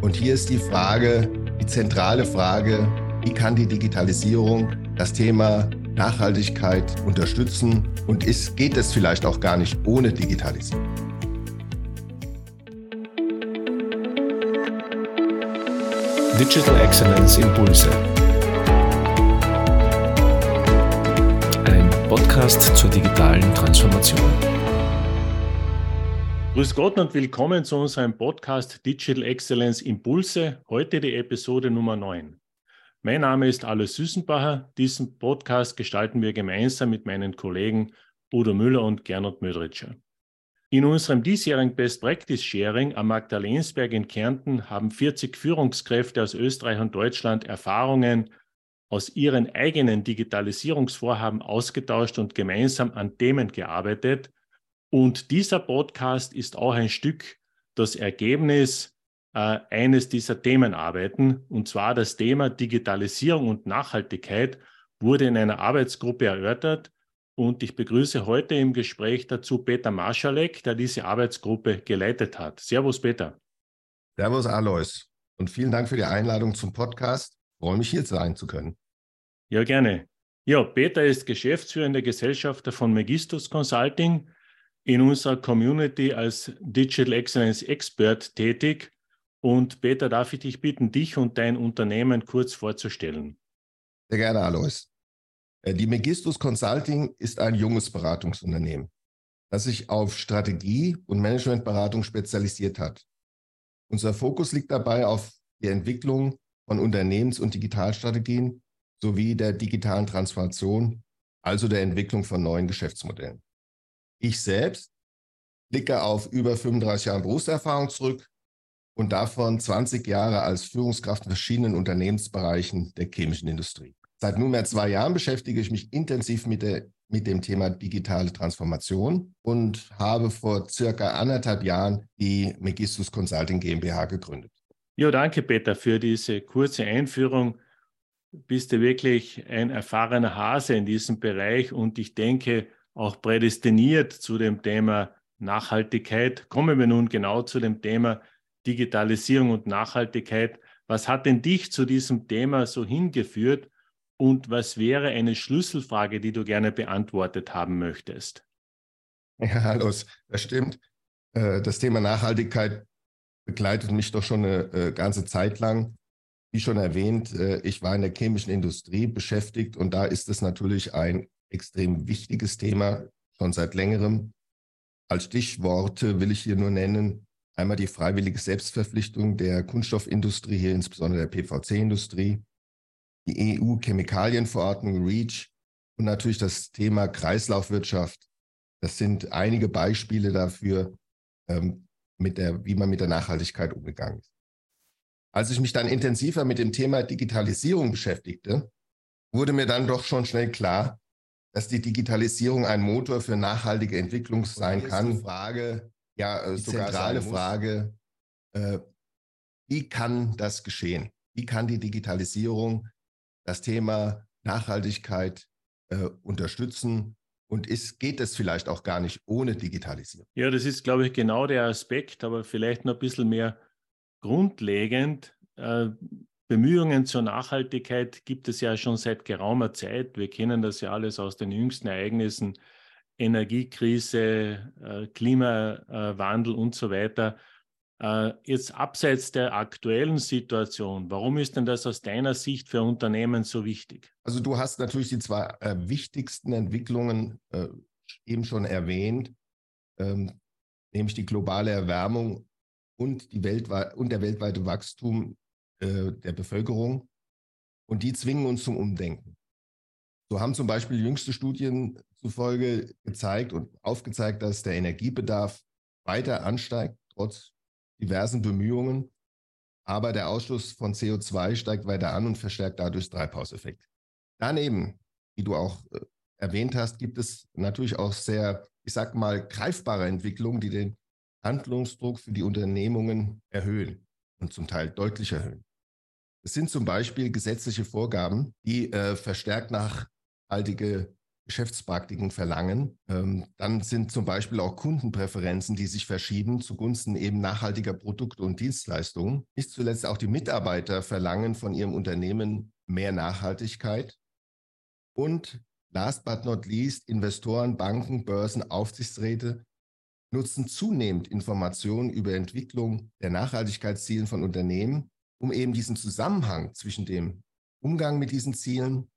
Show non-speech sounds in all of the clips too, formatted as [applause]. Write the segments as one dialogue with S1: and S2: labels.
S1: Und hier ist die Frage, die zentrale Frage, wie kann die Digitalisierung das Thema Nachhaltigkeit unterstützen und ist, geht es vielleicht auch gar nicht ohne Digitalisierung?
S2: Digital Excellence Impulse. Ein Podcast zur digitalen Transformation.
S3: Grüß Gott und willkommen zu unserem Podcast Digital Excellence Impulse. Heute die Episode Nummer 9. Mein Name ist Alois Süßenbacher. Diesen Podcast gestalten wir gemeinsam mit meinen Kollegen Udo Müller und Gernot Mödritscher. In unserem diesjährigen Best Practice Sharing am Magdalensberg in Kärnten haben 40 Führungskräfte aus Österreich und Deutschland Erfahrungen aus ihren eigenen Digitalisierungsvorhaben ausgetauscht und gemeinsam an Themen gearbeitet, und dieser Podcast ist auch ein Stück das Ergebnis äh, eines dieser Themenarbeiten. Und zwar das Thema Digitalisierung und Nachhaltigkeit wurde in einer Arbeitsgruppe erörtert. Und ich begrüße heute im Gespräch dazu Peter Marschalek, der diese Arbeitsgruppe geleitet hat. Servus, Peter.
S1: Servus, Alois. Und vielen Dank für die Einladung zum Podcast. Ich freue mich, hier sein zu können.
S3: Ja, gerne. Ja, Peter ist geschäftsführender Gesellschafter von Megistus Consulting in unserer Community als Digital Excellence Expert tätig. Und Peter, darf ich dich bitten, dich und dein Unternehmen kurz vorzustellen?
S1: Sehr gerne, Alois. Äh, die Megistus Consulting ist ein junges Beratungsunternehmen, das sich auf Strategie und Managementberatung spezialisiert hat. Unser Fokus liegt dabei auf die Entwicklung von Unternehmens- und Digitalstrategien sowie der digitalen Transformation, also der Entwicklung von neuen Geschäftsmodellen. Ich selbst blicke auf über 35 Jahre Berufserfahrung zurück und davon 20 Jahre als Führungskraft in verschiedenen Unternehmensbereichen der chemischen Industrie. Seit nunmehr zwei Jahren beschäftige ich mich intensiv mit, der, mit dem Thema digitale Transformation und habe vor circa anderthalb Jahren die Megistus Consulting GmbH gegründet.
S3: Ja, danke Peter für diese kurze Einführung. Bist du wirklich ein erfahrener Hase in diesem Bereich und ich denke, auch prädestiniert zu dem Thema Nachhaltigkeit. Kommen wir nun genau zu dem Thema Digitalisierung und Nachhaltigkeit. Was hat denn dich zu diesem Thema so hingeführt und was wäre eine Schlüsselfrage, die du gerne beantwortet haben möchtest?
S1: Ja, hallo, das stimmt. Äh, das Thema Nachhaltigkeit begleitet mich doch schon eine äh, ganze Zeit lang. Wie schon erwähnt, äh, ich war in der chemischen Industrie beschäftigt und da ist es natürlich ein extrem wichtiges Thema, schon seit längerem. Als Stichworte will ich hier nur nennen, einmal die freiwillige Selbstverpflichtung der Kunststoffindustrie, hier insbesondere der PVC-Industrie, die EU-Chemikalienverordnung REACH und natürlich das Thema Kreislaufwirtschaft. Das sind einige Beispiele dafür, ähm, mit der, wie man mit der Nachhaltigkeit umgegangen ist. Als ich mich dann intensiver mit dem Thema Digitalisierung beschäftigte, wurde mir dann doch schon schnell klar, dass die Digitalisierung ein Motor für nachhaltige Entwicklung sein kann. Die Frage, ja, äh, die zentrale Frage, äh, wie kann das geschehen? Wie kann die Digitalisierung das Thema Nachhaltigkeit äh, unterstützen? Und ist, geht es vielleicht auch gar nicht ohne Digitalisierung?
S3: Ja, das ist, glaube ich, genau der Aspekt, aber vielleicht noch ein bisschen mehr grundlegend. Äh, Bemühungen zur Nachhaltigkeit gibt es ja schon seit geraumer Zeit. Wir kennen das ja alles aus den jüngsten Ereignissen, Energiekrise, äh, Klimawandel und so weiter. Äh, jetzt abseits der aktuellen Situation, warum ist denn das aus deiner Sicht für Unternehmen so wichtig?
S1: Also du hast natürlich die zwei äh, wichtigsten Entwicklungen eben schon erwähnt, ähm, nämlich die globale Erwärmung und, die weltweit, und der weltweite Wachstum äh, der Bevölkerung und die zwingen uns zum Umdenken. So haben zum Beispiel jüngste Studien zufolge gezeigt und aufgezeigt, dass der Energiebedarf weiter ansteigt, trotz diversen Bemühungen. Aber der Ausstoß von CO2 steigt weiter an und verstärkt dadurch Treibhauseffekt. Daneben, wie du auch äh, erwähnt hast, gibt es natürlich auch sehr, ich sag mal, greifbare Entwicklungen, die den Handlungsdruck für die Unternehmungen erhöhen und zum Teil deutlich erhöhen. Es sind zum Beispiel gesetzliche Vorgaben, die äh, verstärkt nachhaltige Geschäftspraktiken verlangen. Ähm, dann sind zum Beispiel auch Kundenpräferenzen, die sich verschieben zugunsten eben nachhaltiger Produkte und Dienstleistungen. Nicht zuletzt auch die Mitarbeiter verlangen von ihrem Unternehmen mehr Nachhaltigkeit. Und last but not least, Investoren, Banken, Börsen, Aufsichtsräte nutzen zunehmend Informationen über Entwicklung der Nachhaltigkeitsziele von Unternehmen, um eben diesen Zusammenhang zwischen dem Umgang mit diesen Zielen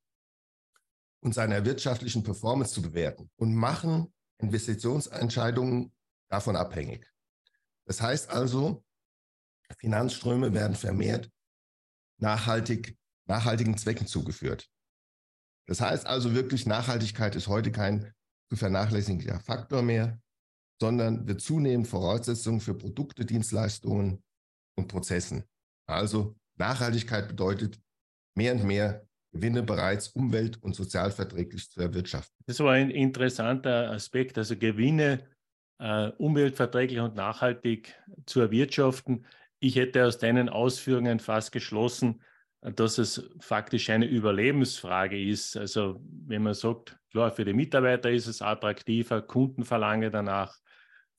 S1: und seiner wirtschaftlichen Performance zu bewerten und machen Investitionsentscheidungen davon abhängig. Das heißt also, Finanzströme werden vermehrt nachhaltig, nachhaltigen Zwecken zugeführt. Das heißt also wirklich, Nachhaltigkeit ist heute kein zu vernachlässigender Faktor mehr, sondern wird zunehmend Voraussetzung für Produkte, Dienstleistungen und Prozessen. Also Nachhaltigkeit bedeutet mehr und mehr Gewinne bereits umwelt- und sozialverträglich zu erwirtschaften.
S3: Das war ein interessanter Aspekt, also Gewinne äh, umweltverträglich und nachhaltig zu erwirtschaften. Ich hätte aus deinen Ausführungen fast geschlossen, dass es faktisch eine Überlebensfrage ist. Also wenn man sagt, klar, für die Mitarbeiter ist es attraktiver, Kunden verlangen danach,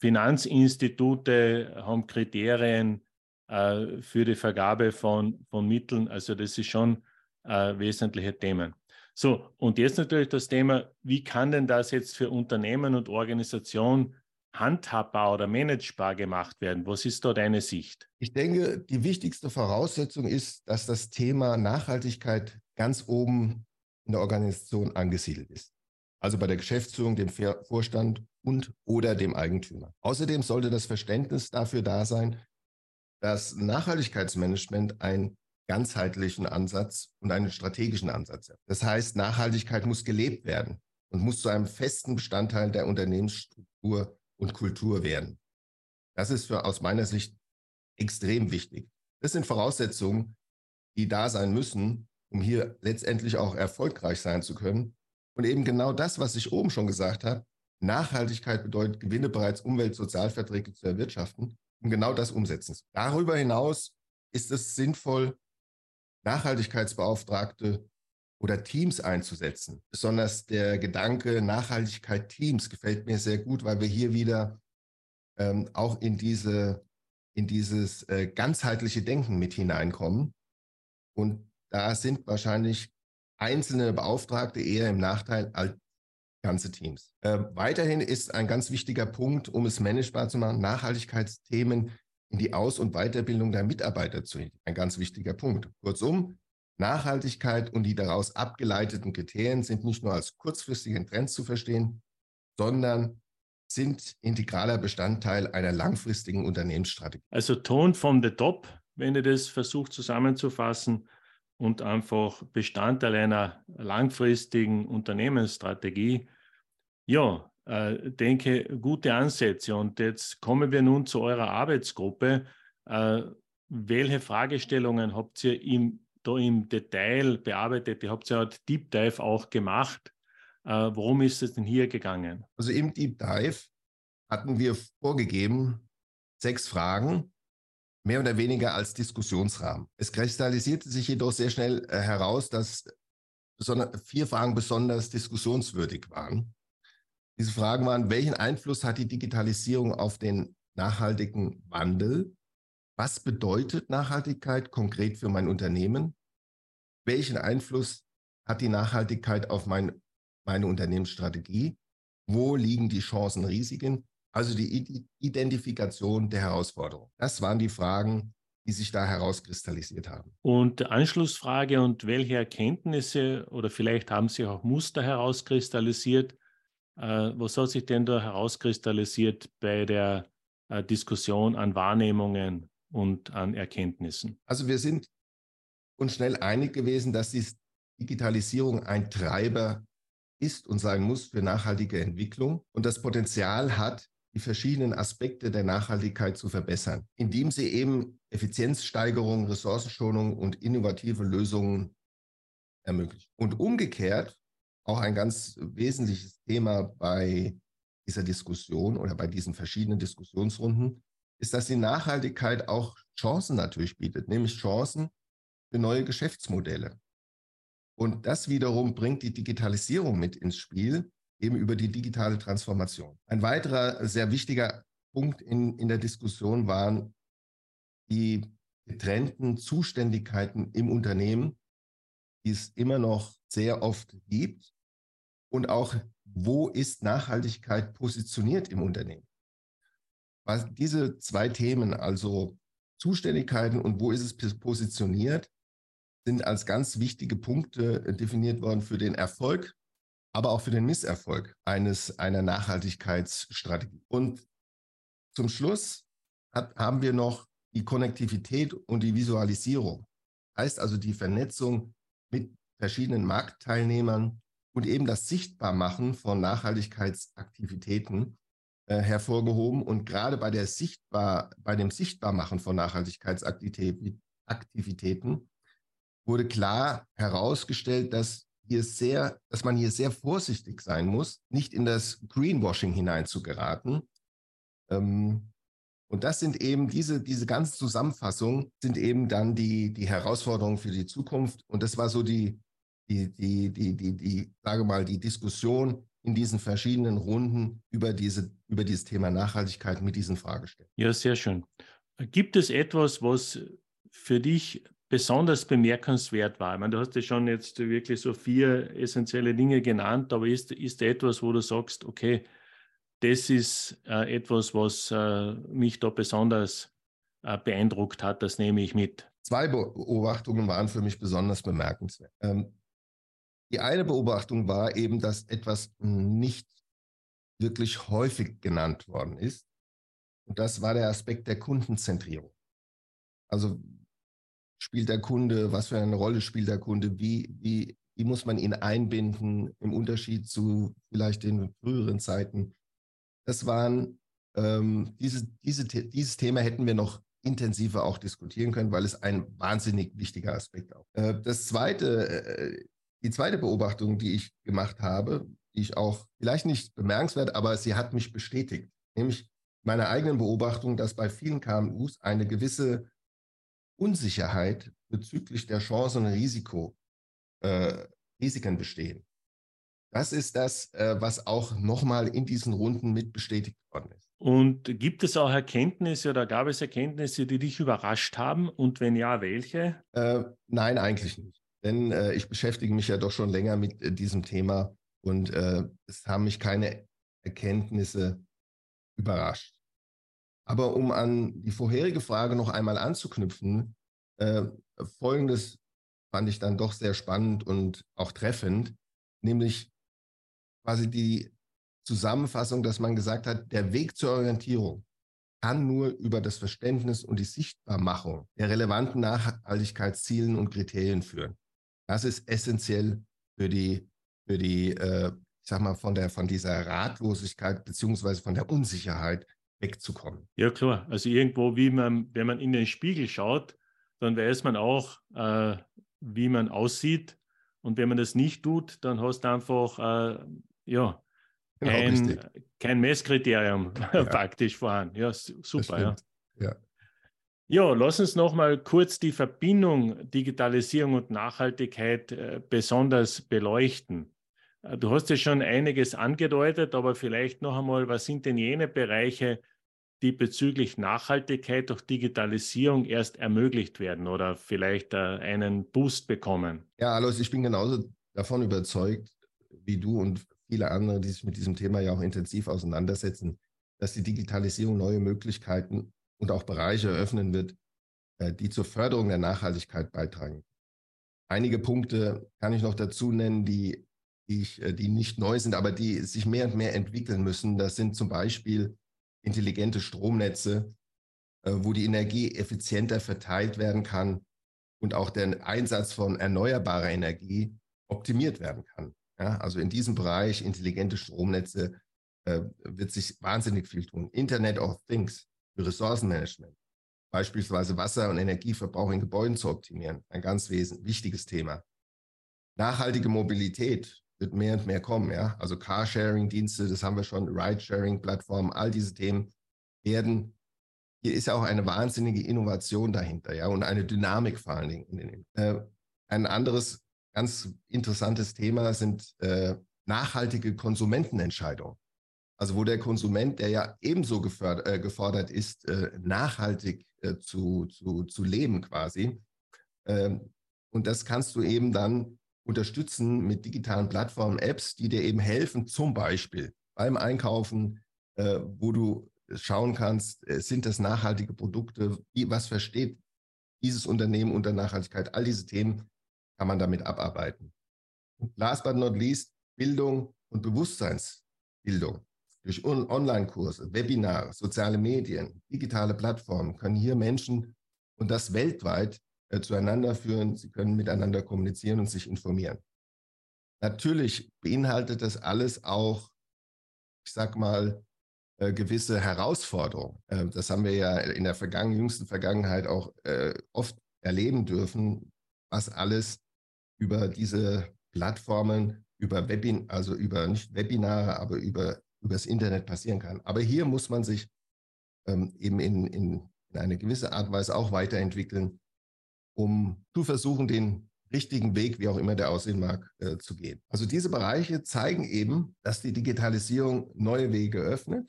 S3: Finanzinstitute haben Kriterien äh, für die Vergabe von, von Mitteln. Also das ist schon äh, wesentliche Themen. So, und jetzt natürlich das Thema, wie kann denn das jetzt für Unternehmen und Organisationen handhabbar oder managebar gemacht werden? Was ist da deine Sicht?
S1: Ich denke, die wichtigste Voraussetzung ist, dass das Thema Nachhaltigkeit ganz oben in der Organisation angesiedelt ist. Also bei der Geschäftsführung, dem Vorstand und oder dem Eigentümer. Außerdem sollte das Verständnis dafür da sein, dass Nachhaltigkeitsmanagement ein ganzheitlichen Ansatz und einen strategischen Ansatz. Das heißt, Nachhaltigkeit muss gelebt werden und muss zu einem festen Bestandteil der Unternehmensstruktur und Kultur werden. Das ist für, aus meiner Sicht extrem wichtig. Das sind Voraussetzungen, die da sein müssen, um hier letztendlich auch erfolgreich sein zu können. Und eben genau das, was ich oben schon gesagt habe, Nachhaltigkeit bedeutet, Gewinne bereits umweltsozialverträglich zu erwirtschaften, um genau das umsetzen. Darüber hinaus ist es sinnvoll, Nachhaltigkeitsbeauftragte oder Teams einzusetzen. Besonders der Gedanke Nachhaltigkeit Teams gefällt mir sehr gut, weil wir hier wieder ähm, auch in diese in dieses äh, ganzheitliche Denken mit hineinkommen. Und da sind wahrscheinlich einzelne Beauftragte eher im Nachteil als ganze Teams. Äh, weiterhin ist ein ganz wichtiger Punkt, um es managebar zu machen, Nachhaltigkeitsthemen in die Aus- und Weiterbildung der Mitarbeiter zu hin. Ein ganz wichtiger Punkt. Kurzum, Nachhaltigkeit und die daraus abgeleiteten Kriterien sind nicht nur als kurzfristigen Trend zu verstehen, sondern sind integraler Bestandteil einer langfristigen Unternehmensstrategie.
S3: Also Ton from the top, wenn ihr das versucht zusammenzufassen und einfach Bestandteil einer langfristigen Unternehmensstrategie. Ja, äh, denke, gute Ansätze. Und jetzt kommen wir nun zu eurer Arbeitsgruppe. Äh, welche Fragestellungen habt ihr im, da im Detail bearbeitet? Ihr habt ja halt Deep Dive auch gemacht. Äh, worum ist es denn hier gegangen?
S1: Also im Deep Dive hatten wir vorgegeben sechs Fragen, mehr oder weniger als Diskussionsrahmen. Es kristallisierte sich jedoch sehr schnell äh, heraus, dass vier Fragen besonders diskussionswürdig waren. Diese Fragen waren, welchen Einfluss hat die Digitalisierung auf den nachhaltigen Wandel? Was bedeutet Nachhaltigkeit konkret für mein Unternehmen? Welchen Einfluss hat die Nachhaltigkeit auf mein, meine Unternehmensstrategie? Wo liegen die Chancen, Risiken? Also die Identifikation der Herausforderung. Das waren die Fragen, die sich da herauskristallisiert haben.
S3: Und Anschlussfrage, und welche Erkenntnisse oder vielleicht haben sich auch Muster herauskristallisiert, äh, was hat sich denn da herauskristallisiert bei der äh, Diskussion an Wahrnehmungen und an Erkenntnissen?
S1: Also wir sind uns schnell einig gewesen, dass die Digitalisierung ein Treiber ist und sein muss für nachhaltige Entwicklung und das Potenzial hat, die verschiedenen Aspekte der Nachhaltigkeit zu verbessern, indem sie eben Effizienzsteigerung, Ressourcenschonung und innovative Lösungen ermöglicht. Und umgekehrt auch ein ganz wesentliches Thema bei dieser Diskussion oder bei diesen verschiedenen Diskussionsrunden ist, dass die Nachhaltigkeit auch Chancen natürlich bietet, nämlich Chancen für neue Geschäftsmodelle. Und das wiederum bringt die Digitalisierung mit ins Spiel, eben über die digitale Transformation. Ein weiterer sehr wichtiger Punkt in, in der Diskussion waren die getrennten Zuständigkeiten im Unternehmen, die es immer noch sehr oft gibt. Und auch, wo ist Nachhaltigkeit positioniert im Unternehmen? Was diese zwei Themen, also Zuständigkeiten und wo ist es positioniert, sind als ganz wichtige Punkte definiert worden für den Erfolg, aber auch für den Misserfolg eines, einer Nachhaltigkeitsstrategie. Und zum Schluss hat, haben wir noch die Konnektivität und die Visualisierung. Heißt also die Vernetzung mit verschiedenen Marktteilnehmern und eben das Sichtbarmachen von Nachhaltigkeitsaktivitäten äh, hervorgehoben. Und gerade bei, der Sichtbar, bei dem Sichtbarmachen von Nachhaltigkeitsaktivitäten wurde klar herausgestellt, dass hier sehr, dass man hier sehr vorsichtig sein muss, nicht in das Greenwashing hineinzugeraten. Ähm, und das sind eben diese, diese ganze Zusammenfassung sind eben dann die, die Herausforderungen für die Zukunft. Und das war so die, die, die, die, die, die, sage mal, die Diskussion in diesen verschiedenen Runden über, diese, über dieses Thema Nachhaltigkeit mit diesen Fragestellungen.
S3: Ja, sehr schön. Gibt es etwas, was für dich besonders bemerkenswert war? Ich meine, du hast ja schon jetzt wirklich so vier essentielle Dinge genannt, aber ist, ist etwas, wo du sagst, okay, das ist äh, etwas, was äh, mich da besonders äh, beeindruckt hat. Das nehme ich mit.
S1: Zwei Beobachtungen waren für mich besonders bemerkenswert. Ähm, die eine Beobachtung war eben, dass etwas nicht wirklich häufig genannt worden ist. Und das war der Aspekt der Kundenzentrierung. Also spielt der Kunde, was für eine Rolle spielt der Kunde, wie, wie, wie muss man ihn einbinden im Unterschied zu vielleicht den früheren Zeiten, das waren ähm, diese, diese, dieses Thema hätten wir noch intensiver auch diskutieren können, weil es ein wahnsinnig wichtiger Aspekt auch. Äh, das zweite, äh, die zweite Beobachtung, die ich gemacht habe, die ich auch vielleicht nicht bemerkenswert, aber sie hat mich bestätigt, nämlich meine eigenen Beobachtung, dass bei vielen KMUs eine gewisse Unsicherheit bezüglich der Chancen und Risiko, äh, Risiken bestehen. Das ist das, äh, was auch nochmal in diesen Runden mit bestätigt worden ist.
S3: Und gibt es auch Erkenntnisse oder gab es Erkenntnisse, die dich überrascht haben? Und wenn ja, welche?
S1: Äh, nein, eigentlich nicht. Denn äh, ich beschäftige mich ja doch schon länger mit äh, diesem Thema und äh, es haben mich keine Erkenntnisse überrascht. Aber um an die vorherige Frage noch einmal anzuknüpfen, äh, Folgendes fand ich dann doch sehr spannend und auch treffend, nämlich quasi die Zusammenfassung, dass man gesagt hat, der Weg zur Orientierung kann nur über das Verständnis und die Sichtbarmachung der relevanten Nachhaltigkeitszielen und Kriterien führen. Das ist essentiell für die, für die, äh, ich sag mal, von der, von dieser Ratlosigkeit beziehungsweise von der Unsicherheit wegzukommen.
S3: Ja, klar. Also irgendwo, wie man, wenn man in den Spiegel schaut, dann weiß man auch, äh, wie man aussieht. Und wenn man das nicht tut, dann hast du einfach äh, ja, genau, kein, kein Messkriterium ja. [laughs] faktisch vorhanden. Ja, super. Ja. ja. Ja, lass uns noch mal kurz die Verbindung Digitalisierung und Nachhaltigkeit äh, besonders beleuchten. Äh, du hast ja schon einiges angedeutet, aber vielleicht noch einmal, was sind denn jene Bereiche, die bezüglich Nachhaltigkeit durch Digitalisierung erst ermöglicht werden oder vielleicht äh, einen Boost bekommen?
S1: Ja, Alois, ich bin genauso davon überzeugt wie du und viele andere, die sich mit diesem Thema ja auch intensiv auseinandersetzen, dass die Digitalisierung neue Möglichkeiten und auch Bereiche eröffnen wird, äh, die zur Förderung der Nachhaltigkeit beitragen. Einige Punkte kann ich noch dazu nennen, die, die, ich, äh, die nicht neu sind, aber die sich mehr und mehr entwickeln müssen. Das sind zum Beispiel intelligente Stromnetze, äh, wo die Energie effizienter verteilt werden kann und auch der Einsatz von erneuerbarer Energie optimiert werden kann. Ja, also in diesem Bereich intelligente Stromnetze äh, wird sich wahnsinnig viel tun. Internet of Things für Ressourcenmanagement, beispielsweise Wasser- und Energieverbrauch in Gebäuden zu optimieren, ein ganz wichtiges Thema. Nachhaltige Mobilität wird mehr und mehr kommen. Ja? Also Carsharing-Dienste, das haben wir schon, Ride-Sharing-Plattformen, all diese Themen werden. Hier ist ja auch eine wahnsinnige Innovation dahinter, ja, und eine Dynamik vor allen Dingen. Äh, ein anderes ganz interessantes Thema sind äh, nachhaltige Konsumentenentscheidungen. Also wo der Konsument, der ja ebenso gefördert, äh, gefordert ist, äh, nachhaltig äh, zu, zu, zu leben quasi. Ähm, und das kannst du eben dann unterstützen mit digitalen Plattformen, Apps, die dir eben helfen, zum Beispiel beim Einkaufen, äh, wo du schauen kannst, äh, sind das nachhaltige Produkte, wie, was versteht dieses Unternehmen unter Nachhaltigkeit, all diese Themen kann man damit abarbeiten. Und last but not least, Bildung und Bewusstseinsbildung. Durch Online-Kurse, Webinare, soziale Medien, digitale Plattformen können hier Menschen und das weltweit äh, zueinander führen. Sie können miteinander kommunizieren und sich informieren. Natürlich beinhaltet das alles auch, ich sag mal, äh, gewisse Herausforderungen. Äh, das haben wir ja in der vergangenen, jüngsten Vergangenheit auch äh, oft erleben dürfen, was alles über diese Plattformen, über Webin, also über nicht Webinare, aber über übers Internet passieren kann. Aber hier muss man sich ähm, eben in, in, in eine gewisse Art und Weise auch weiterentwickeln, um zu versuchen, den richtigen Weg, wie auch immer der aussehen mag, äh, zu gehen. Also diese Bereiche zeigen eben, dass die Digitalisierung neue Wege öffnet,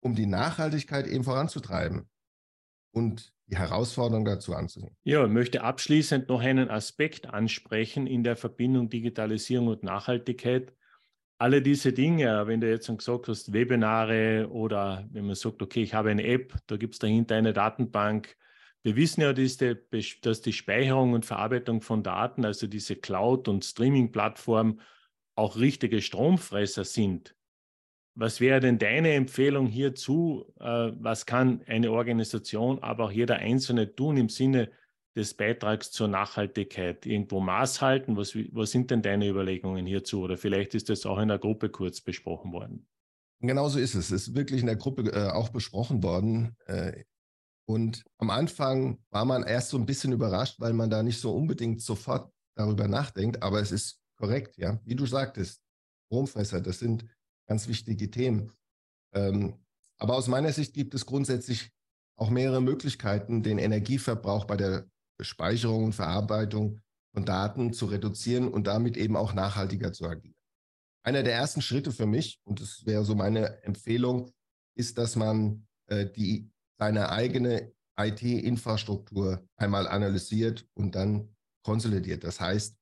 S1: um die Nachhaltigkeit eben voranzutreiben und die Herausforderung dazu anzunehmen.
S3: Ja, ich möchte abschließend noch einen Aspekt ansprechen in der Verbindung Digitalisierung und Nachhaltigkeit. Alle diese Dinge, wenn du jetzt gesagt hast, Webinare oder wenn man sagt, okay, ich habe eine App, da gibt es dahinter eine Datenbank. Wir wissen ja, dass die, Speicherung und Verarbeitung von Daten, also diese Cloud- und Streaming-Plattform, auch richtige Stromfresser sind. Was wäre denn deine Empfehlung hierzu? Äh, was kann eine Organisation, aber auch jeder Einzelne tun im Sinne des Beitrags zur Nachhaltigkeit? Irgendwo Maß halten? Was, was sind denn deine Überlegungen hierzu? Oder vielleicht ist das auch in der Gruppe kurz besprochen worden.
S1: Genau so ist es. Es ist wirklich in der Gruppe äh, auch besprochen worden. Äh, und am Anfang war man erst so ein bisschen überrascht, weil man da nicht so unbedingt sofort darüber nachdenkt. Aber es ist korrekt, ja. Wie du sagtest, Stromfresser, das sind ganz wichtige Themen. Ähm, aber aus meiner Sicht gibt es grundsätzlich auch mehrere Möglichkeiten, den Energieverbrauch bei der Speicherung und Verarbeitung von Daten zu reduzieren und damit eben auch nachhaltiger zu agieren. Einer der ersten Schritte für mich, und das wäre so meine Empfehlung, ist, dass man äh, die, seine eigene IT-Infrastruktur einmal analysiert und dann konsolidiert. Das heißt,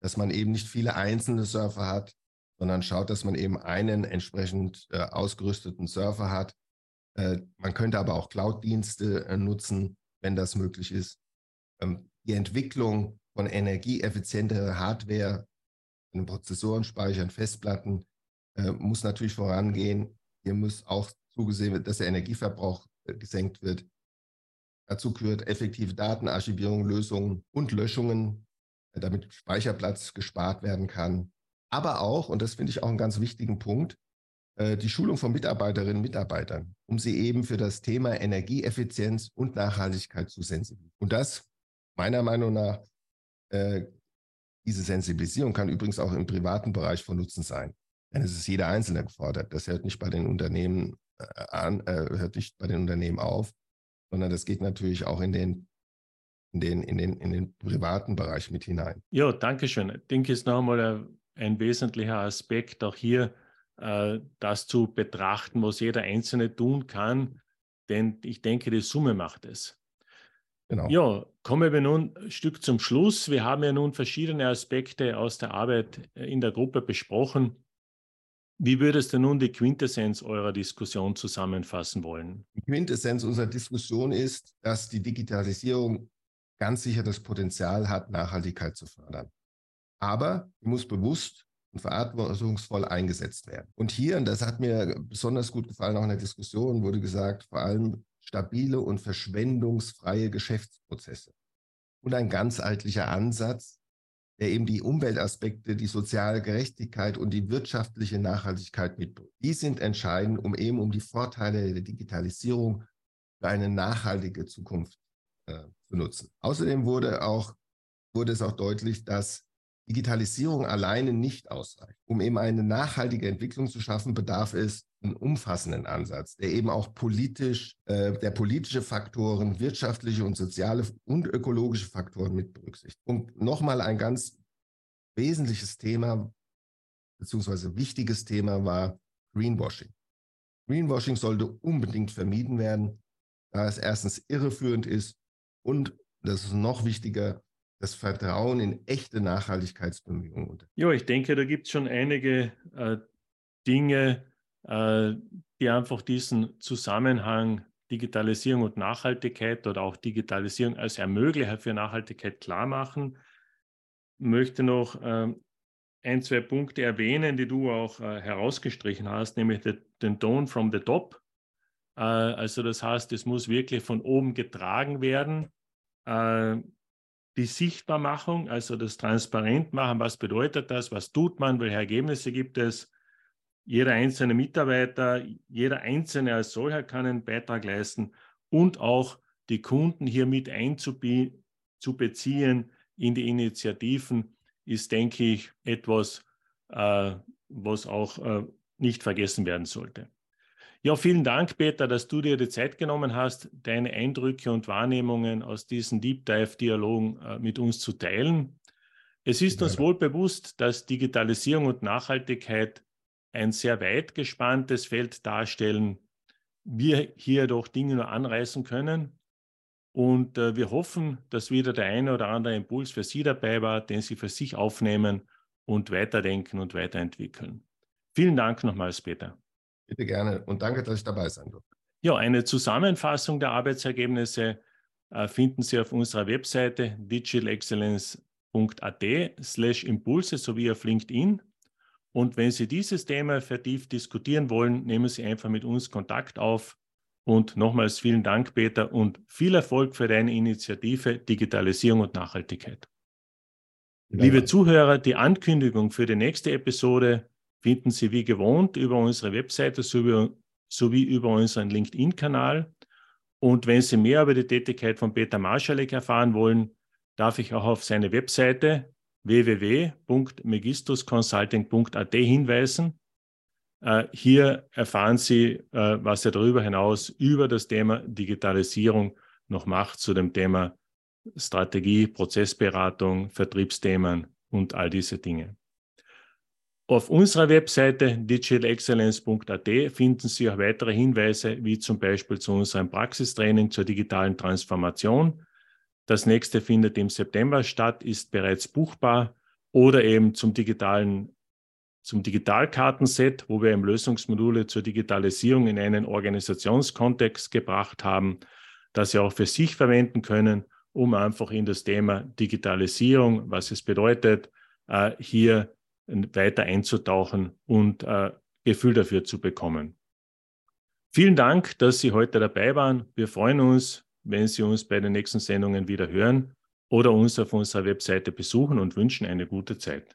S1: dass man eben nicht viele einzelne Server hat, sondern schaut, dass man eben einen entsprechend äh, ausgerüsteten Server hat. Äh, man könnte aber auch Cloud-Dienste äh, nutzen, wenn das möglich ist. Ähm, die Entwicklung von energieeffizienterer Hardware, Prozessoren, Speichern, Festplatten äh, muss natürlich vorangehen. Hier muss auch zugesehen werden, dass der Energieverbrauch gesenkt wird. Dazu gehört effektive Datenarchivierung, Lösungen und Löschungen, äh, damit Speicherplatz gespart werden kann aber auch, und das finde ich auch einen ganz wichtigen Punkt, äh, die Schulung von Mitarbeiterinnen und Mitarbeitern, um sie eben für das Thema Energieeffizienz und Nachhaltigkeit zu sensibilisieren. Und das, meiner Meinung nach, äh, diese Sensibilisierung kann übrigens auch im privaten Bereich von Nutzen sein. Denn es ist jeder Einzelne gefordert. Das hört nicht bei den Unternehmen äh, an, hört nicht bei den Unternehmen auf, sondern das geht natürlich auch in den in den, in den, in den privaten Bereich mit hinein.
S3: Ja, danke schön. Ich denke, es ist noch einmal ein wesentlicher Aspekt, auch hier äh, das zu betrachten, was jeder Einzelne tun kann. Denn ich denke, die Summe macht es. Genau. Ja, kommen wir nun ein Stück zum Schluss. Wir haben ja nun verschiedene Aspekte aus der Arbeit in der Gruppe besprochen. Wie würdest du nun die Quintessenz eurer Diskussion zusammenfassen wollen?
S1: Die Quintessenz unserer Diskussion ist, dass die Digitalisierung ganz sicher das Potenzial hat, Nachhaltigkeit zu fördern aber die muss bewusst und verantwortungsvoll eingesetzt werden. Und hier, und das hat mir besonders gut gefallen, auch in der Diskussion wurde gesagt, vor allem stabile und verschwendungsfreie Geschäftsprozesse und ein ganzheitlicher Ansatz, der eben die Umweltaspekte, die soziale Gerechtigkeit und die wirtschaftliche Nachhaltigkeit mitbringt. Die sind entscheidend, um eben um die Vorteile der Digitalisierung für eine nachhaltige Zukunft äh, zu nutzen. Außerdem wurde auch wurde es auch deutlich, dass Digitalisierung alleine nicht ausreicht. Um eben eine nachhaltige Entwicklung zu schaffen, bedarf es einen umfassenden Ansatz, der eben auch politisch, äh, der politische Faktoren, wirtschaftliche und soziale und ökologische Faktoren mit berücksichtigt. Und nochmal ein ganz wesentliches Thema beziehungsweise wichtiges Thema war Greenwashing. Greenwashing sollte unbedingt vermieden werden, da es erstens irreführend ist und, das ist noch wichtiger, das Vertrauen in echte Nachhaltigkeitsbemühungen.
S3: Ja, ich denke, da gibt es schon einige äh, Dinge, äh, die einfach diesen Zusammenhang Digitalisierung und Nachhaltigkeit oder auch Digitalisierung als Ermöglicher für Nachhaltigkeit klar machen. Ich möchte noch äh, ein, zwei Punkte erwähnen, die du auch äh, herausgestrichen hast, nämlich den, den Tone from the top. Äh, also das heißt, es muss wirklich von oben getragen werden. Die Sichtbarmachung, also das Transparentmachen, was bedeutet das, was tut man, welche Ergebnisse gibt es. Jeder einzelne Mitarbeiter, jeder Einzelne als solcher kann einen Beitrag leisten und auch die Kunden hier mit einzubeziehen in die Initiativen, ist, denke ich, etwas, äh, was auch äh, nicht vergessen werden sollte. Ja, vielen Dank, Peter, dass du dir die Zeit genommen hast, deine Eindrücke und Wahrnehmungen aus diesen Deep Dive-Dialogen äh, mit uns zu teilen. Es ist uns wohl bewusst, dass Digitalisierung und Nachhaltigkeit ein sehr weit gespanntes Feld darstellen. Wir hier doch Dinge nur anreißen können. Und äh, wir hoffen, dass wieder der eine oder andere Impuls für Sie dabei war, den Sie für sich aufnehmen und weiterdenken und weiterentwickeln. Vielen Dank nochmals, Peter.
S1: Bitte gerne und danke, dass ich dabei sein durfte.
S3: Ja, eine Zusammenfassung der Arbeitsergebnisse äh, finden Sie auf unserer Webseite digitalexcellence.at slash Impulse sowie auf LinkedIn. Und wenn Sie dieses Thema vertieft diskutieren wollen, nehmen Sie einfach mit uns Kontakt auf. Und nochmals vielen Dank, Peter, und viel Erfolg für deine Initiative Digitalisierung und Nachhaltigkeit. Liebe Zuhörer, die Ankündigung für die nächste Episode finden Sie wie gewohnt über unsere Webseite sowie, sowie über unseren LinkedIn-Kanal. Und wenn Sie mehr über die Tätigkeit von Peter Marschalek erfahren wollen, darf ich auch auf seine Webseite www.megistusconsulting.at hinweisen. Äh, hier erfahren Sie, äh, was er darüber hinaus über das Thema Digitalisierung noch macht zu dem Thema Strategie, Prozessberatung, Vertriebsthemen und all diese Dinge. Auf unserer Webseite digitalexcellence.at finden Sie auch weitere Hinweise, wie zum Beispiel zu unserem Praxistraining zur digitalen Transformation. Das nächste findet im September statt, ist bereits buchbar oder eben zum digitalen zum Digitalkartenset, wo wir eben Lösungsmodule zur Digitalisierung in einen Organisationskontext gebracht haben, das Sie auch für sich verwenden können, um einfach in das Thema Digitalisierung, was es bedeutet, äh, hier weiter einzutauchen und äh, Gefühl dafür zu bekommen. Vielen Dank, dass Sie heute dabei waren. Wir freuen uns, wenn Sie uns bei den nächsten Sendungen wieder hören oder uns auf unserer Webseite besuchen und wünschen eine gute Zeit.